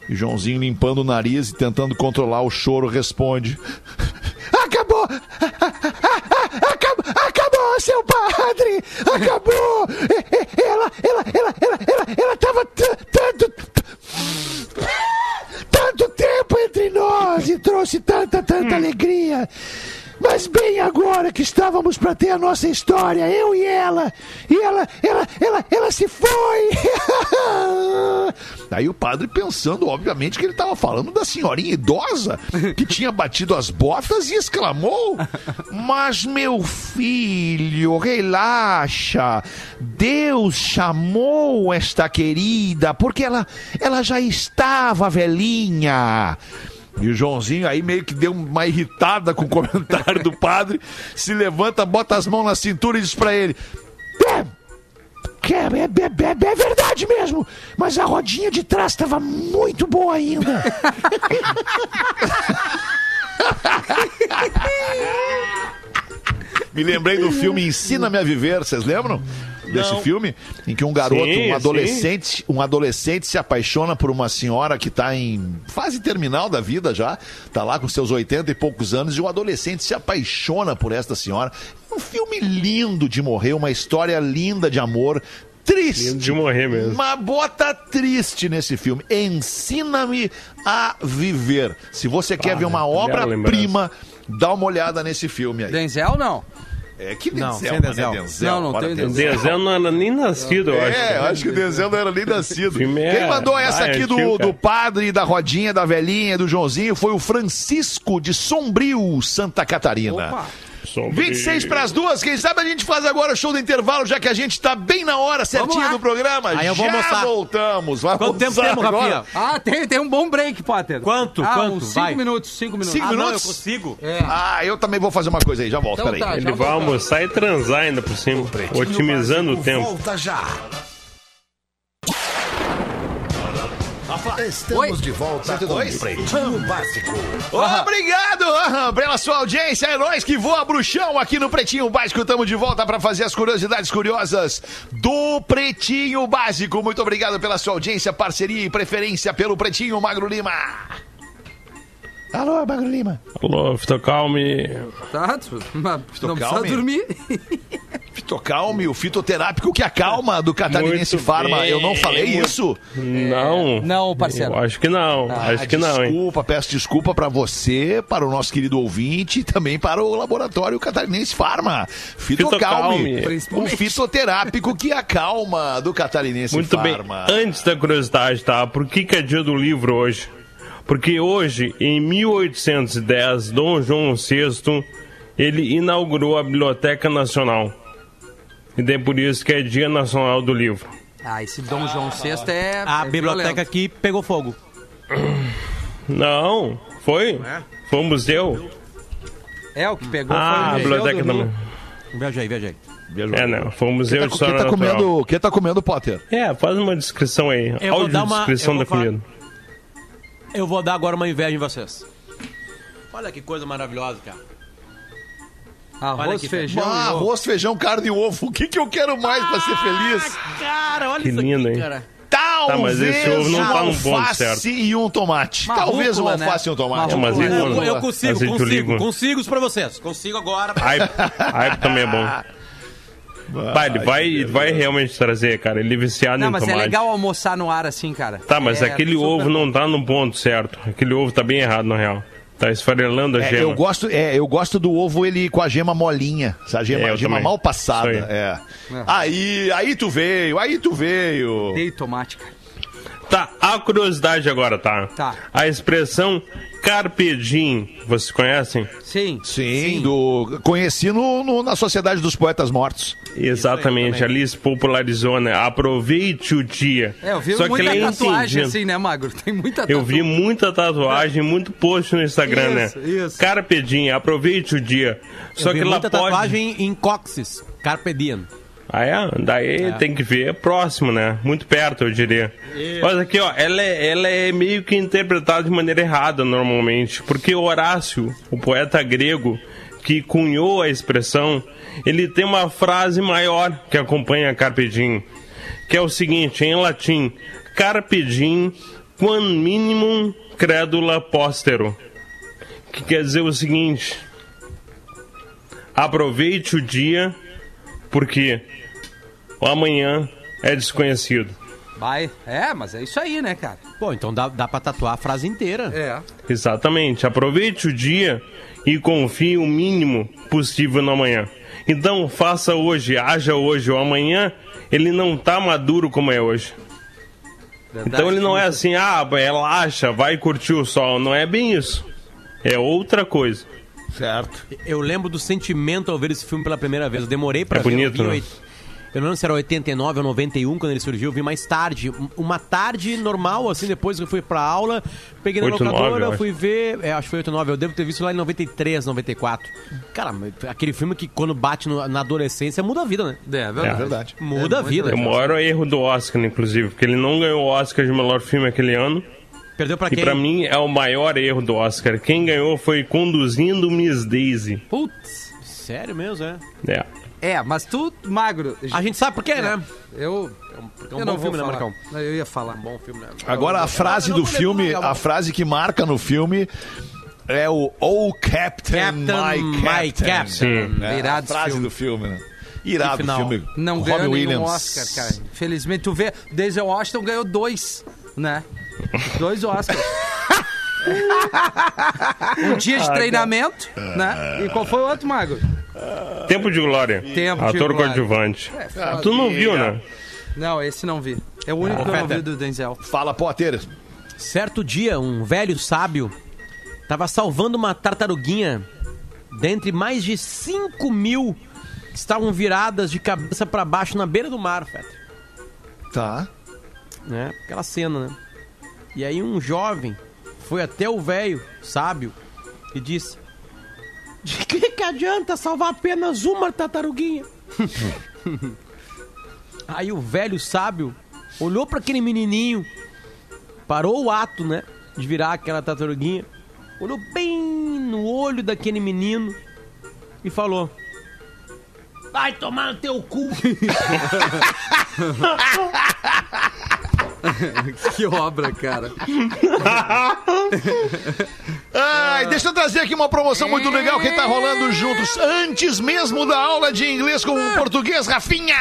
E Joãozinho, limpando o nariz e tentando controlar o choro, responde: Acabou! Seu padre! Acabou! Ela, ela, ela, ela, ela, ela tava tanto. Tanto tempo entre nós e trouxe tanta, tanta alegria. Mas bem agora que estávamos para ter a nossa história, eu e ela, e ela, ela, ela, ela se foi. Aí o padre pensando, obviamente, que ele estava falando da senhorinha idosa que tinha batido as botas e exclamou: Mas meu filho, relaxa. Deus chamou esta querida porque ela, ela já estava velhinha. E o Joãozinho aí meio que deu uma irritada com o comentário do padre, se levanta, bota as mãos na cintura e diz pra ele: É, é, é, é, é- é verdade mesmo, mas a rodinha de trás estava muito boa ainda. Me lembrei do filme Ensina-me a Viver, vocês lembram? Desse filme? Em que um garoto, Sim, um sim. adolescente, um adolescente se apaixona por uma senhora que está em fase terminal da vida já, tá lá com seus 80 e poucos anos, e o adolescente se apaixona por esta senhora. Um filme lindo de morrer, uma história linda de amor. Triste. Lindo de morrer mesmo. Uma bota triste nesse filme. Ensina-me a viver. Se você quer ver uma bela obra-prima, dá uma olhada nesse filme aí. Denzel, não. É que Não, Denzel, sem mano, Denzel. é Denzel. Não, não tem Denzel. Denzel não era nem nascido, eu acho. É, eu acho que o Denzel não era nem nascido. é- Quem mandou essa é aqui do, do padre, da rodinha, da velhinha, do Joãozinho foi o Francisco de Sombrio, Santa Catarina. Opa. Sombrio. 26 para as duas, quem sabe a gente faz agora o show do intervalo, já que a gente tá bem na hora certinho lá. do programa. Aí eu vou já almoçar. voltamos. Vai Quanto tempo temos, agora. Rafinha? Ah, tem, tem um bom break, Potter. Quanto? Ah, Quanto? uns cinco Vai. minutos, cinco minutos. Cinco Ah, não, eu minutos? consigo. É. Ah, eu também vou fazer uma coisa aí, já volto, Então peraí. tá, já Ele vai almoçar e transar ainda por cima, otimizando o tempo. Volta já. Estamos Oi. de volta 102? com Pretinho Básico. Obrigado aham, pela sua audiência, é nós que voa bruxão aqui no Pretinho Básico. Estamos de volta para fazer as curiosidades curiosas do Pretinho Básico. Muito obrigado pela sua audiência, parceria e preferência pelo Pretinho Magro Lima. Alô, Magro Lima. Alô, Fito Calme. Tá, não precisa dormir. Fitocalme, o fitoterápico que acalma do Catarinense Muito Farma. bem. Eu não falei isso? Não. Não, parceiro. Eu acho que não. acho que não, hein? Desculpa, peço desculpa para você, para o nosso querido ouvinte e também para o Laboratório Catarinense Farma. Fitocalme, Fitocalme. Principalmente. fitoterápico que acalma do Catarinense Muito bem. Farma. Antes da curiosidade, tá? Por que, que é dia do livro hoje? Porque hoje, em 1810, Dom João VI, ele inaugurou a Biblioteca Nacional. E daí por isso que é Dia Nacional do Livro. Ah, esse Dom João VI é. A é biblioteca violento. aqui pegou fogo. Não, foi? Foi um museu? É, o que pegou Ah, a foi o Museu Biblioteca do Rio. também. Viajei, viajei. É, não, foi um museu Quem de tá, história quem tá natural. comendo, quem tá comendo, Potter? É, faz uma descrição aí. Eu vou dar uma- Audiodescrição eu da comida. Eu vou dar agora uma inveja em vocês. Olha que coisa maravilhosa, cara. Arroz, aqui, feijão. Ah, arroz, feijão, carne e ovo. O que, que eu quero mais pra ser feliz? Cara, olha Que isso lindo, aqui, hein? cara. Talvez mas esse ovo não um tá no ponto alface certo. e um tomate. Uma Talvez um rúcula, né? alface e um tomate. Uma mas né? não- Eu, eu consigo, Azeite consigo, consigo isso pra vocês. Consigo agora. Aipo, aipo também é bom. Vai, ele vai, vai realmente trazer, cara. Ele é viciado Não, em mas é tomate. legal almoçar no ar assim, cara. Tá, mas É aquele ovo bom. não tá no ponto certo. Aquele ovo tá bem errado, na real. Tá esfarelando a É, gema. eu, gosto, é, eu gosto do ovo ele com a gema molinha. Essa gema, É, gema mal passada. Aí. É. Aí, aí tu veio, aí tu veio. Dei tomate, cara. Tá, a curiosidade agora, tá? Tá. A expressão carpe diem, vocês conhecem? Sim. Sim, Do, conheci no, no- na Sociedade dos Poetas Mortos. Exatamente, ali se popularizou, né? Aproveite o dia. É, eu vi Só que muita ele é tatuagem assim, né, Magro? Tem muita Eu tatuagem. vi muita tatuagem, muito post no Instagram, Isso, né? isso. Carpe diem, aproveite o dia. Só Eu vi que ela muita pode... tatuagem em cóccix, carpe diem. Ah, é? Daí tem que ver próximo, né? Muito perto, eu diria. Mas aqui, ó, ela é, ela é meio que interpretada de maneira errada normalmente. Porque Horácio, o poeta grego que cunhou a expressão, ele tem uma frase maior que acompanha Carpe Diem, que é o seguinte, em latim, Carpe Diem quam minimum credula postero. Que quer dizer o seguinte, aproveite o dia porque o amanhã é desconhecido. Vai. É, mas é isso aí, né, cara? Pô, então dá, dá pra tatuar a frase inteira. É. Exatamente. Aproveite o dia e confie o mínimo possível no amanhã. Então faça hoje, haja hoje. O amanhã ele não tá maduro como é hoje. Então ele não é assim, ah, relaxa, vai curtir o sol. Não é bem isso. É outra coisa. Certo. Eu lembro do sentimento ao ver esse filme pela primeira vez. Eu demorei pra É ver. bonito, eu, vi né? Lembro se era 89 ou 91 quando ele surgiu. Eu vi mais tarde. Um- Uma tarde normal, assim, depois que eu fui pra aula. Peguei na 89, locadora, fui ver. É, acho que foi 89. Eu devo ter visto lá em 93, 94. Cara, aquele filme que quando bate no- na adolescência muda a vida, né? É, É verdade. verdade. Muda a muito vida. É o maior erro do Oscar, inclusive, porque ele não ganhou o Oscar de melhor filme aquele ano. Perdeu pra E quem? pra mim é o maior erro do Oscar. Quem ganhou foi Conduzindo Miss Daisy. Putz. Sério mesmo, é. É. É, mas tu, Magro. A gente sabe por quê, né? Eu. Porque é um eu bom não filme, vou né, falar. Marcão? Não, Eu ia falar. Bom filme, né? Agora a frase do filme, a frase que marca no filme é o Oh Captain, Captain, My my Captain. Captain. Sim. É, a frase filme. do filme, né? Irado final. filme. Não Robin ganhou nenhum Williams. Oscar, cara. Infelizmente, tu vê, Denzel Washington ganhou dois, né? Dois Oscars. um dia de treinamento, né? E qual foi o outro, Mago? Tempo de Glória. Tempo de Ator Glória. coadjuvante. tu não viu, né? Não, esse não vi. É o único que eu não vi do Denzel. Fala, Potter. Certo dia, um velho sábio estava salvando uma tartaruguinha dentre mais de 5 mil que estavam viradas de cabeça para baixo na beira do mar, Fetter. Tá. Né? Aquela cena, né? E aí um jovem foi até o velho sábio e disse: De que, que adianta salvar apenas uma tartaruguinha? aí o velho sábio olhou para aquele menininho, parou o ato, né? De virar aquela tartaruguinha, olhou bem no olho daquele menino e falou: Vai tomar no teu cu! Que obra, cara. Ai, deixa eu trazer aqui uma promoção muito legal que tá rolando juntos antes mesmo da aula de inglês com o português, Rafinha!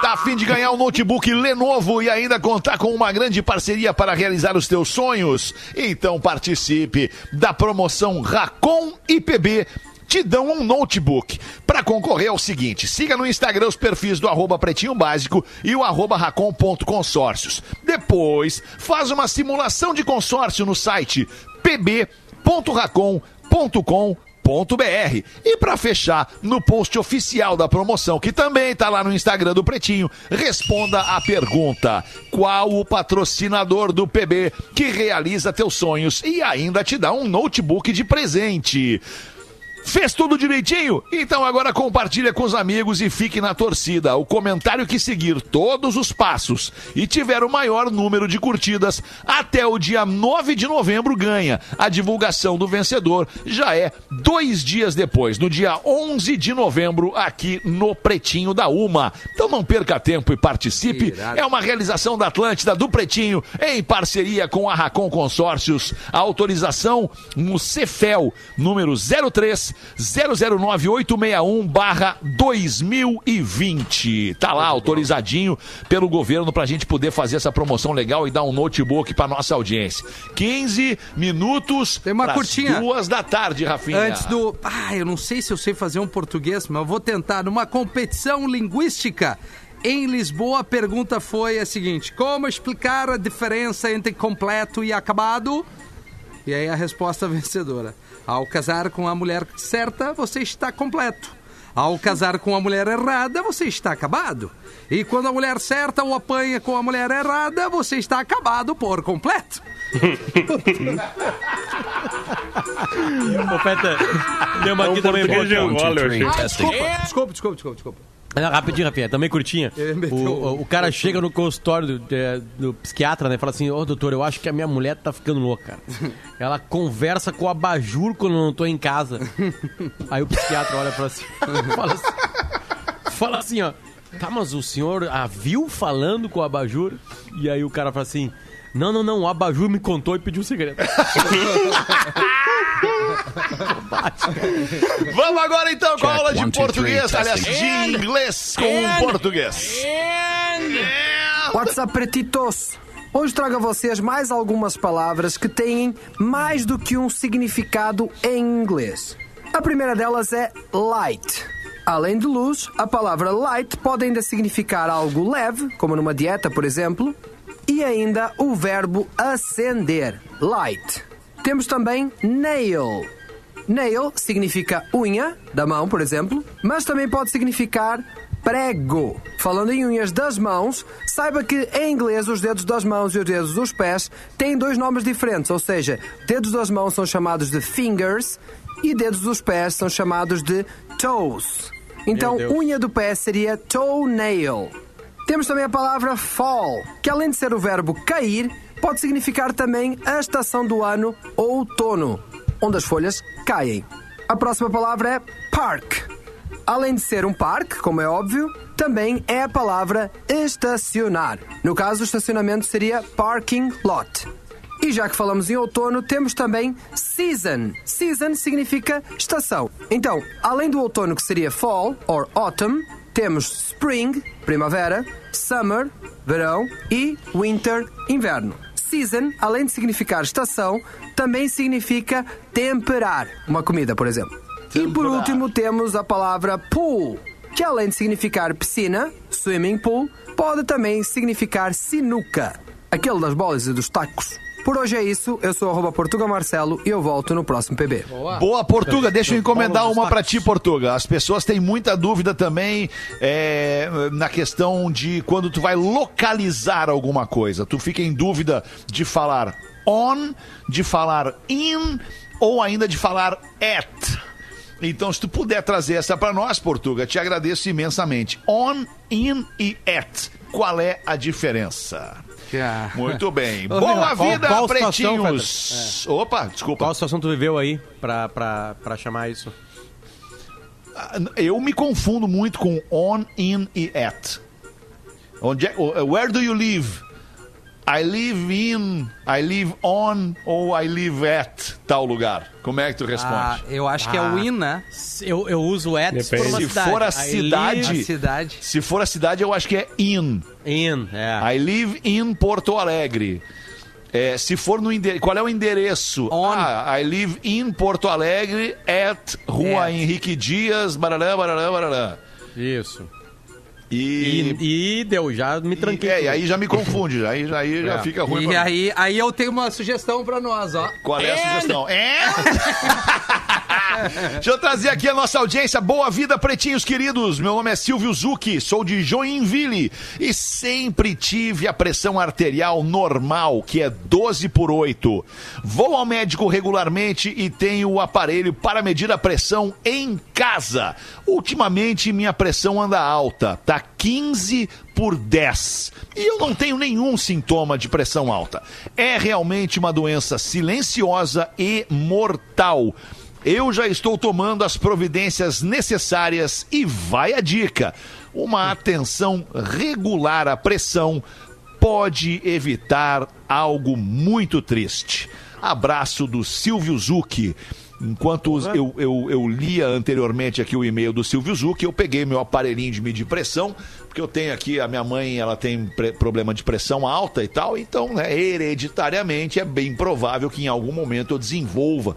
Tá a fim de ganhar um notebook Lenovo e ainda contar com uma grande parceria para realizar os teus sonhos? Então participe da promoção Racon IPB te dão um notebook. Para concorrer é o seguinte, siga no Instagram os perfis do arroba pretinho básico e o arroba racon.consórcios. Depois, faz uma simulação de consórcio no site pb.racon.com.br. E para fechar, no post oficial da promoção, que também tá lá no Instagram do Pretinho, responda a pergunta: qual o patrocinador do PB que realiza teus sonhos e ainda te dá um notebook de presente? Fez tudo direitinho? Então agora compartilha com os amigos e fique na torcida. O comentário que seguir todos os passos e tiver o maior número de curtidas até o dia 9 de novembro ganha. A divulgação do vencedor já é dois dias depois, no dia 11 de novembro, aqui no Pretinho da Uma. Então não perca tempo e participe. É uma realização da Atlântida do Pretinho em parceria com a Racon Consórcios. A autorização no Cefel, número 03 Pix 009861 barra 2020. Tá lá, autorizadinho pelo governo pra gente poder fazer essa promoção legal e dar um notebook pra nossa audiência. 15 minutos Tem uma curtinha. duas da tarde, Rafinha. Antes do. Ah, eu não sei se eu sei fazer um português, mas eu vou tentar. Numa competição linguística em Lisboa, a pergunta foi a seguinte: Como explicar a diferença entre completo e acabado? E aí a resposta vencedora: Ao casar com a mulher certa, você está completo. Ao casar com a mulher errada, você está acabado. E quando a mulher certa o apanha com a mulher errada, você está acabado por completo. Ô, Peta, tem uma É aqui um também. português de boa. Angola, eu achei. Ah, desculpa, desculpa, desculpa, desculpa, desculpa. Não, rapidinho, Rafinha, também curtinha. O, o- o cara chega no consultório do, é, do psiquiatra, né? e Fala assim, ô doutor, eu acho que a minha mulher tá ficando louca. Ela conversa com o abajur quando eu não tô em casa. Aí o psiquiatra olha pra assim, fala assim, fala assim, ó. Tá, mas o senhor a viu falando com o abajur? E aí o cara fala assim, não, não, não, o abajur me contou e pediu um segredo. Vamos agora então com a aula de português, aliás, de inglês com português. What's up, pretitos? Hoje trago a vocês mais algumas palavras que têm mais do que um significado em inglês. A primeira delas é light. Além de luz, a palavra light pode ainda significar algo leve, como numa dieta, por exemplo, e ainda o verbo acender, light. Temos também nail. Nail significa unha, da mão, por exemplo, mas também pode significar prego. Falando em unhas das mãos, saiba que em inglês os dedos das mãos e os dedos dos pés têm dois nomes diferentes, ou seja, dedos das mãos são chamados de fingers e dedos dos pés são chamados de toes. Então, unha do pé seria toenail. Temos também a palavra fall, que além de ser o verbo cair, pode significar também a estação do ano outono, onde as folhas caem. A próxima palavra é park. Além de ser um parque, como é óbvio, também é a palavra estacionar. No caso, o estacionamento seria parking lot. E já que falamos em outono, temos também season. Season significa estação. Então, além do outono que seria fall or autumn, temos spring, primavera, summer, verão e winter, inverno. Season, além de significar estação, também significa temperar uma comida, por exemplo. E por último temos a palavra pool, que além de significar piscina, swimming pool, pode também significar sinuca, aquele das bolas e dos tacos. Por hoje é isso, eu sou arroba Portuga Marcelo e eu volto no próximo PB. Boa, Portuga. Deixa eu encomendar uma pra tacos. ti, Portuga. As pessoas têm muita dúvida também é, na questão de quando tu vai localizar alguma coisa. Tu fica em dúvida de falar on, de falar in ou ainda de falar at. Então, se tu puder trazer essa pra nós, Portuga, te agradeço imensamente. On, in e at. Qual é a diferença? Ah. Muito bem. Ô, Boa meu, qual- vida, qual situação, pretinhos. Opa, desculpa. Qual situação tu viveu aí pra, pra, pra chamar isso? Eu me confundo muito com on, in e at. Onde é, where do you live? I live in, I live on ou I live at tal lugar. Como é que tu responde? Ah, eu acho que é o in, né? Eu, eu uso at se for Depende. uma Se cidade. for a I cidade- live A cidade. Se for a cidade, eu acho que é in. In, é. I live in Porto Alegre. É, se for no endereço. Qual é o endereço? On. Ah, I live in Porto Alegre at Rua At. Henrique Dias, barará, barará, barará. Isso. E. E, e deu, já me tranquei. é, e aí já me confunde, já- aí, aí já É. fica ruim E mim. aí, aí eu tenho uma sugestão pra nós, ó. Qual é a sugestão? É? Deixa eu trazer aqui a nossa audiência. Boa vida, pretinhos queridos. Meu nome é Silvio Zucchi, sou de Joinville e sempre tive a pressão arterial normal, que é 12 por 8. Vou ao médico regularmente e tenho o aparelho para medir a pressão em casa. Ultimamente minha pressão anda alta, tá 15 por 10. E eu não tenho nenhum sintoma de pressão alta. É realmente uma doença silenciosa e mortal. Eu já estou tomando as providências necessárias e vai a dica. Uma atenção regular à pressão pode evitar algo muito triste. Abraço do Silvio Zucchi. Enquanto eu, eu, eu lia anteriormente aqui o e-mail do Silvio Zuc, eu peguei meu aparelhinho de medir pressão, porque eu tenho aqui, a minha mãe, ela tem problema de pressão alta e tal, então, né, hereditariamente é bem provável que em algum momento eu desenvolva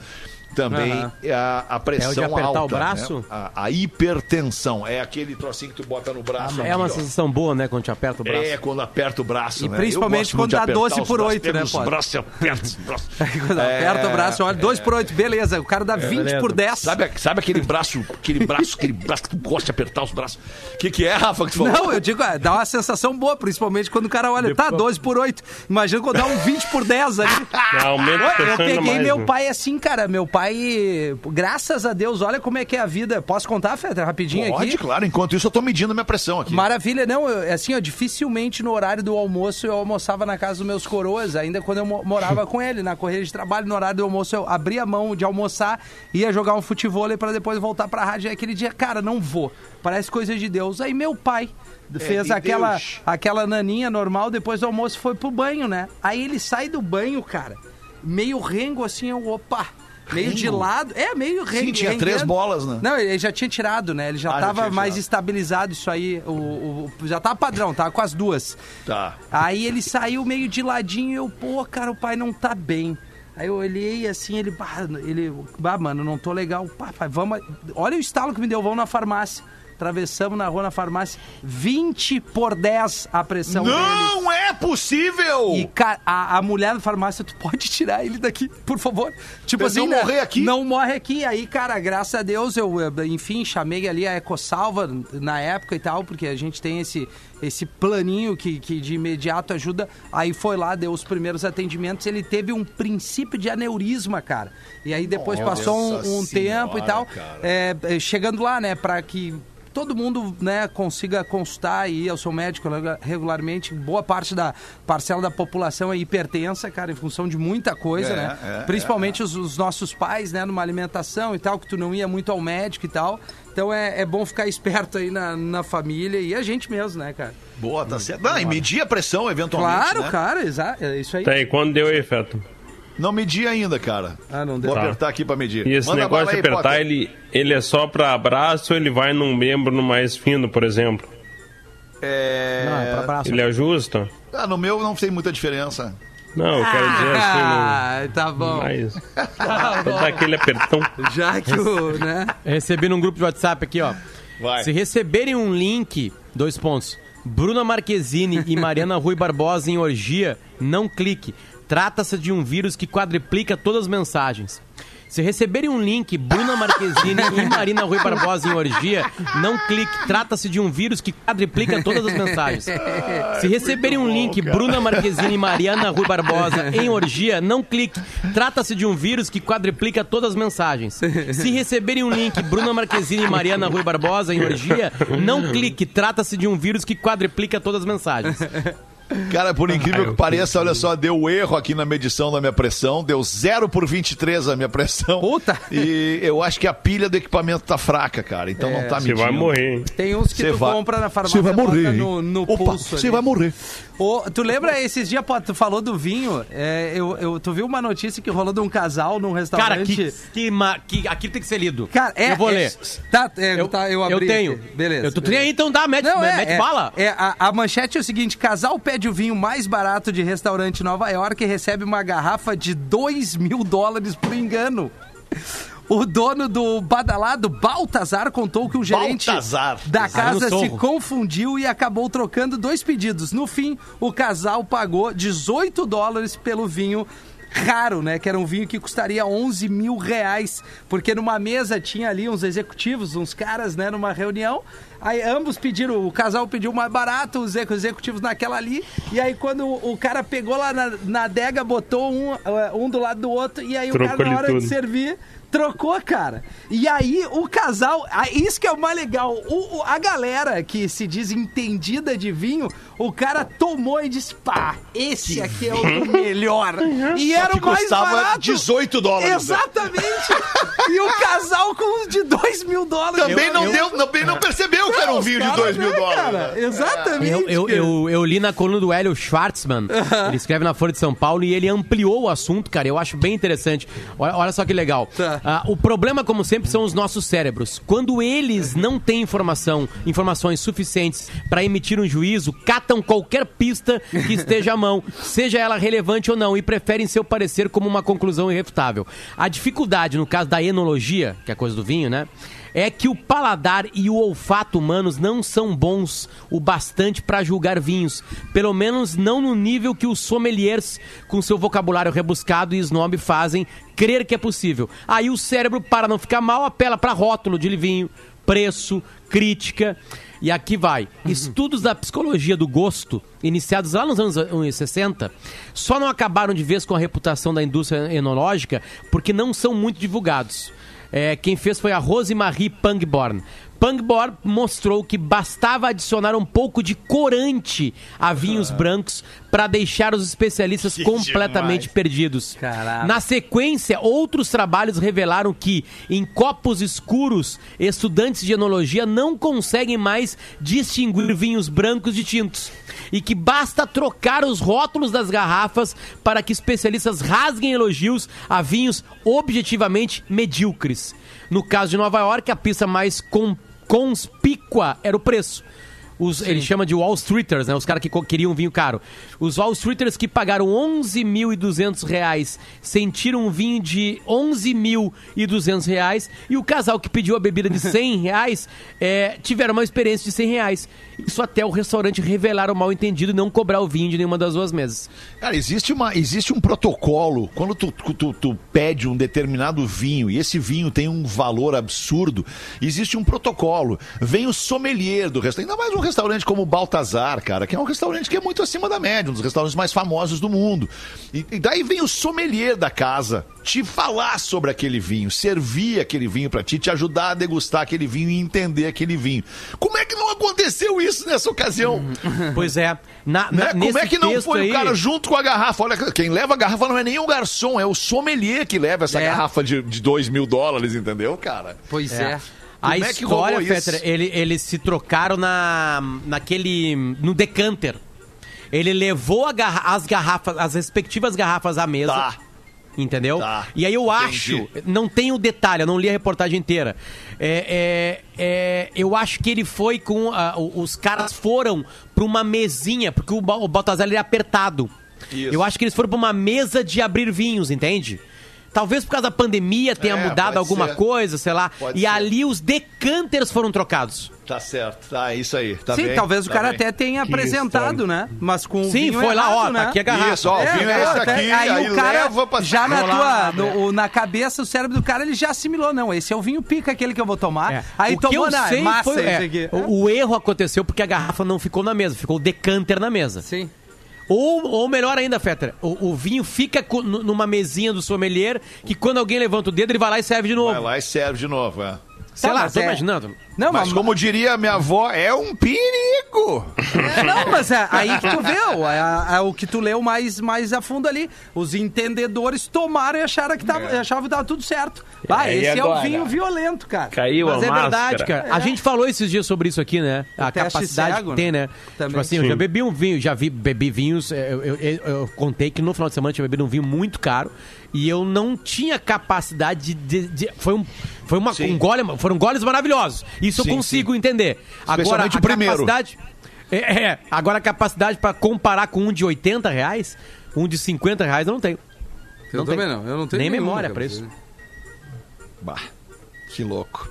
também Aham. a, a pressão É o de apertar alta. o braço? né? A, a hipertensão. É aquele trocinho que tu bota no braço. É uma ó. sensação boa, né? Quando te aperta o braço. É, quando aperta o braço, E né? principalmente quando dá apertar 12 os por braços, oito, pega né, os Potter? braços e aperta os braços. Quando aperta o braço, olha, 2 por 8, beleza. O cara dá 20 beleza. por 10. Sabe, sabe aquele braço, aquele braço, aquele braço que tu gosta de apertar os braços? O que, que é, Rafa, que tu falou? Não, eu digo, é, dá uma sensação boa, principalmente quando o cara olha, tá, 12 por 8. Imagina quando dá um 20 por 10 ali. Aumenta a Eu pressão peguei mais, meu né? pai assim, cara. Meu pai, graças a Deus, olha como é que é a vida. Posso contar, Feta, rapidinho Pode, aqui? claro. Enquanto isso, eu tô medindo minha pressão aqui. Maravilha, não, eu, assim, ó, dificilmente no horário do almoço eu almoçava na casa dos meus coroas, ainda quando eu mo- morava com ele, na correria de trabalho, no horário do almoço eu abria mão de almoçar, ia jogar um futebol para depois voltar pra rádio. E aquele dia, cara, não vou, parece coisa de Deus. Aí meu pai fez de aquela, Deus. aquela naninha normal, depois do almoço foi pro banho, né? Aí ele sai do banho, cara, meio rengo assim, eu, opa... Meio de lado. É, meio rengo. Sim, tinha três bolas, né? Não, ele já tinha tirado, né? Ele já Ah, já tava tinha mais tirado. estabilizado isso aí. O, o- já tava padrão, tava com as duas. Tá. Aí ele saiu meio de ladinho e eu, pô, cara, o pai não tá bem. Aí eu olhei assim, ele, bah, ele, bah, mano, não tô legal. Pá, pai, vamos. Olha o estalo que me deu, vamos na farmácia. Atravessamos na rua na farmácia, 20 por 10 a pressão dele. Não é possível! E ca- a, a mulher da farmácia, tu pode tirar ele daqui, por favor. Tipo Pra assim, não né? morrer aqui? Não morre aqui. Aí, cara, graças a Deus, eu, eu, enfim, chamei ali a Ecosalva na época e tal, porque a gente tem esse, esse planinho que, que de imediato ajuda. Aí foi lá, deu os primeiros atendimentos. Ele teve um princípio de aneurisma, cara. E aí depois passou um, um Nossa tempo e Senhora, tal. cara. É, é, chegando lá, né, pra que todo mundo né, consiga consultar e ir ao seu médico regu- regularmente. Boa parte da parcela da população é hipertensa, cara, em função de muita coisa, É, né? é, Principalmente Os, os nossos pais, né, numa alimentação e tal, que tu não ia muito ao médico e tal. Então é, é bom ficar esperto aí na, na família e a gente mesmo, né, cara? Boa, tá certo. Não, e medir a pressão, eventualmente, Claro, né? cara, é isso aí. Tá aí, quando deu efeito? Não medi ainda, cara. Ah, não deu. Vou Tá. apertar aqui pra medir. E esse Manda negócio de apertar, Potter. ele, ele é só pra braço ou ele vai num membro mais fino, por exemplo? É... Não, é pra braço. Ele ajusta? Ah, no meu não tem muita diferença. Não, eu quero dizer assim, Ah, tá no, bom. mais... pra dar aquele apertão. Já que o, né? Recebi num grupo de WhatsApp aqui, ó. Vai. Se receberem um link, dois pontos. Bruna Marquezine e Mariana Rui Barbosa em orgia, não clique. Trata-se de um vírus que quadriplica todas as mensagens. Se receberem um link, Bruna Marquezine e Marina Rui Barbosa em orgia, não clique. Trata-se de um vírus que quadriplica todas as mensagens. Se receberem um link, Bruna Marquezine e Mariana Rui Barbosa em orgia, não clique. Trata-se de um vírus que quadriplica todas as mensagens. Se receberem um link, Bruna Marquezine e Mariana Rui Barbosa em orgia, não clique. Trata-se de um vírus que quadriplica todas as mensagens. Cara, por incrível que pareça, olha só, deu erro aqui na medição da minha pressão, deu 0 por 23 a minha pressão. Puta! E eu acho que a pilha do equipamento tá fraca, cara, então não tá Você medindo. vai morrer, hein? Tem uns que Cê tu vai- compra na farmácia Você vai morrer, no, no Opa, pulso. você vai morrer. Ô, tu lembra esses dias, pô, tu falou do vinho? É, eu, eu, tu viu uma notícia que rolou de um casal num restaurante? Cara, que, que, ma- que aquilo tem que ser lido. Cara, é, eu vou é- ler. Tá, é, Eu, tá, eu eu abri tenho. aqui. Beleza. Eu, tu tem beleza. aí, então dá, mete, Não, é, mete é, bala. É, a, a manchete é o seguinte: casal pede o vinho mais barato de restaurante em Nova York e recebe uma garrafa de 2 mil dólares por engano. O dono do badalado Baltazar contou que o gerente Baltazar. da casa se confundiu e acabou trocando dois pedidos. No fim, o casal pagou 18 dólares pelo vinho raro, né? Que era um vinho que custaria 11 mil reais. Porque numa mesa tinha ali uns executivos, uns caras, né? Numa reunião. Aí ambos pediram, o casal pediu mais barato, os exec- executivos naquela ali. E aí quando o cara pegou lá na, na adega, botou um, eh, um do lado do outro. E aí o cara, na hora de tudo. servir, trocou, cara. E aí o casal, isso que é o mais legal, o- a galera que se diz entendida de vinho, o cara tomou e disse, pá, esse aqui é o melhor. E era o mais custava barato. 18 dólares, né? Exatamente. e o casal com os de 2 mil dólares. Também, Eu- não, eu- deu, também não percebeu que era um vinho de caras, 2 mil né, dólares. cara? né? Exatamente. Eu, eu, eu, eu li na coluna do Hélio Schwartzman, ele escreve na Folha de São Paulo e ele ampliou o assunto, cara. Eu acho bem interessante. Olha, olha só que legal. Tá. Ah, o problema, como sempre, são os nossos cérebros. Quando eles não têm informação, informações suficientes para emitir um juízo, catam qualquer pista que esteja à mão, seja ela relevante ou não, e preferem seu parecer como uma conclusão irrefutável. A dificuldade, no caso da enologia, que é a coisa do vinho, né? É que o paladar e o olfato humanos não são bons o bastante para julgar vinhos. Pelo menos não no nível que os sommeliers, com seu vocabulário rebuscado e snob, fazem crer que é possível. Aí o cérebro, para não ficar mal, apela para rótulo de vinho, preço, crítica. E aqui vai. Estudos da psicologia do gosto, iniciados lá nos anos eh, 60, só não acabaram de vez com a reputação da indústria enológica porque não são muito divulgados. É, quem fez foi a Rosemarie Pangborn. Pangborn mostrou que bastava adicionar um pouco de corante a vinhos brancos para deixar os especialistas completamente perdidos. Caraca. Na sequência, outros trabalhos revelaram que, em copos escuros, estudantes de enologia não conseguem mais distinguir vinhos brancos de tintos. E que basta trocar os rótulos das garrafas para que especialistas rasguem elogios a vinhos objetivamente medíocres. No caso de Nova York, a pista mais com- conspícua era o preço. Os, ele chama de Wall Streeters, né? Os caras que queriam vinho caro. Os Wall Streeters que pagaram 11.200 reais sentiram um vinho de 11.200 reais e o casal que pediu a bebida de 100 reais é, tiveram uma experiência de 100 reais. Isso até o restaurante revelar o mal entendido e não cobrar o vinho de nenhuma das duas mesas. Cara, existe, uma, existe um protocolo. Quando tu, tu, tu pede um determinado vinho e esse vinho tem um valor absurdo, existe um protocolo. Vem o sommelier do restaurante, ainda mais um restaurante como o Baltazar, cara, que é um restaurante que é muito acima da média, um dos restaurantes mais famosos do mundo. E, e daí vem o sommelier da casa te falar sobre aquele vinho, servir aquele vinho pra ti, te ajudar a degustar aquele vinho e entender aquele vinho. Como é que não aconteceu isso nessa ocasião? Pois é. Na, Né? na- Como nesse é que não foi aí- o cara junto com a garrafa? Olha, quem leva a garrafa não é nem o garçom, é o sommelier que leva essa É. garrafa de, de 2 mil dólares, entendeu, cara? Pois é. Como é que rolou história, isso? Fetter, ele, eles se trocaram na, naquele. no decanter. Ele levou a garra- as garrafas, as respectivas garrafas à mesa. Tá. Entendeu? Tá. E aí eu Entendi. acho, não tem o detalhe, eu não li a reportagem inteira. É, é, é, eu acho que ele foi com. ah, os caras foram pra uma mesinha, porque o, o Baltazar ele é apertado. Isso. Eu acho que eles foram pra uma mesa de abrir vinhos, entende? Talvez por causa da pandemia tenha É, mudado alguma ser. coisa, sei lá. Pode e ser. ali os decanters foram trocados. Tá certo, tá, é isso aí. Tá Sim, bem, talvez o tá cara bem. até tenha Que apresentado, história. né? Mas com o Sim, vinho foi lá, errado, ó, tá né? aqui a garrafa. Isso, ó, o vinho é esse até- aqui, aí, aí o cara, leva pra- já na lá, tua, né? no- o- na cabeça, o cérebro do cara, ele já assimilou. Não, esse é o vinho pica, aquele que eu vou tomar. É. Aí o que tomou, eu na sei massa foi, é, aqui. o, o erro aconteceu porque a garrafa não ficou na mesa, ficou o decanter na mesa. Sim. Ou, ou melhor ainda, Fetter, o, o vinho fica co- nu- numa mesinha do sommelier que quando alguém levanta o dedo, ele vai lá e serve de novo. Vai lá e serve de novo, é. Sei Tá, lá, mas tô é- imaginando. Não, Mas como diria minha avó, é um perigo! É, não, mas é aí que tu vê, é, é o que tu leu mais, mais a fundo ali. Os entendedores tomaram e acharam que tava, achavam que tava tudo certo. Ah, E esse é o vinho violento, cara. Caiu Mas a é máscara. verdade, cara. A gente falou esses dias sobre isso aqui, né? A teste capacidade cego, que tem, né? Também. Tipo assim, eu Sim. já bebi um vinho, já vi, bebi vinhos. é, Eu, eu- eu- eu contei que no final de semana eu tinha bebido um vinho muito caro e eu não tinha capacidade de. de- de- foi um, foi uma, Sim. um gole, foram goles maravilhosos. Isso Sim, eu consigo entender. Agora, a primeiro. capacidade. É, é, agora a capacidade pra comparar com um de 80 reais, um de 50 reais, eu não tenho. Eu Não também tem. não. Eu não tenho Nem memória pra isso. Bah, que louco.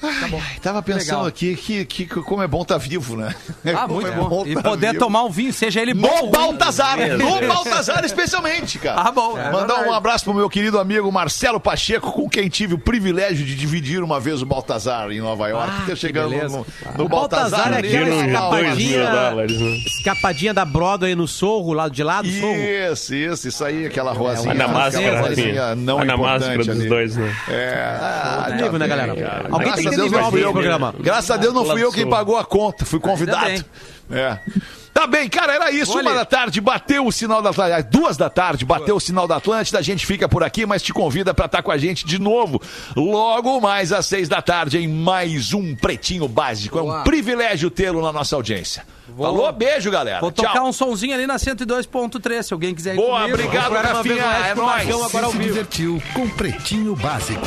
Tá bom. Tava pensando Legal. aqui que, que, que como é bom estar vivo, né? Ah, Como muito é bom. E tá poder vivo. tomar um vinho, seja ele bom. No. Baltazar, no Baltazar especialmente, cara. Ah, bom, é Mandar verdade. um abraço pro meu querido amigo Marcelo Pacheco, com quem tive o privilégio de dividir uma vez o Baltazar em Nova York. Ah, chegando beleza. no, no O Baltazar Baltazar. é ali, aquela escapadinha- dólares, né? Escapadinha da Broadway no Sorro, lado de lá do Sorro. Isso, isso, isso aí, aquela ruazinha. Olha na aquela máscara, Rafinha. não Olha na máscara dos dois, né? É, ah, Outro nível, né, bem, galera? Alguém tem a Deus não fui eu. Graças a Deus não fui eu quem pagou a conta, fui convidado. É. Tá bem, cara, era isso. Uma da tarde, bateu o sinal da Atlântida. Duas da tarde, bateu o sinal da Atlântida. A gente fica por aqui, mas te convida pra estar com a gente de novo. Logo mais às seis da tarde, em mais um Pretinho Básico. É um Boa. privilégio tê-lo na nossa audiência. Falou, beijo, galera. Vou tocar Tchau. um sonzinho ali na 102.3, se alguém quiser ir Boa, comigo. obrigado, pra Rafinha. É nóis. agora se divertiu com Pretinho Básico.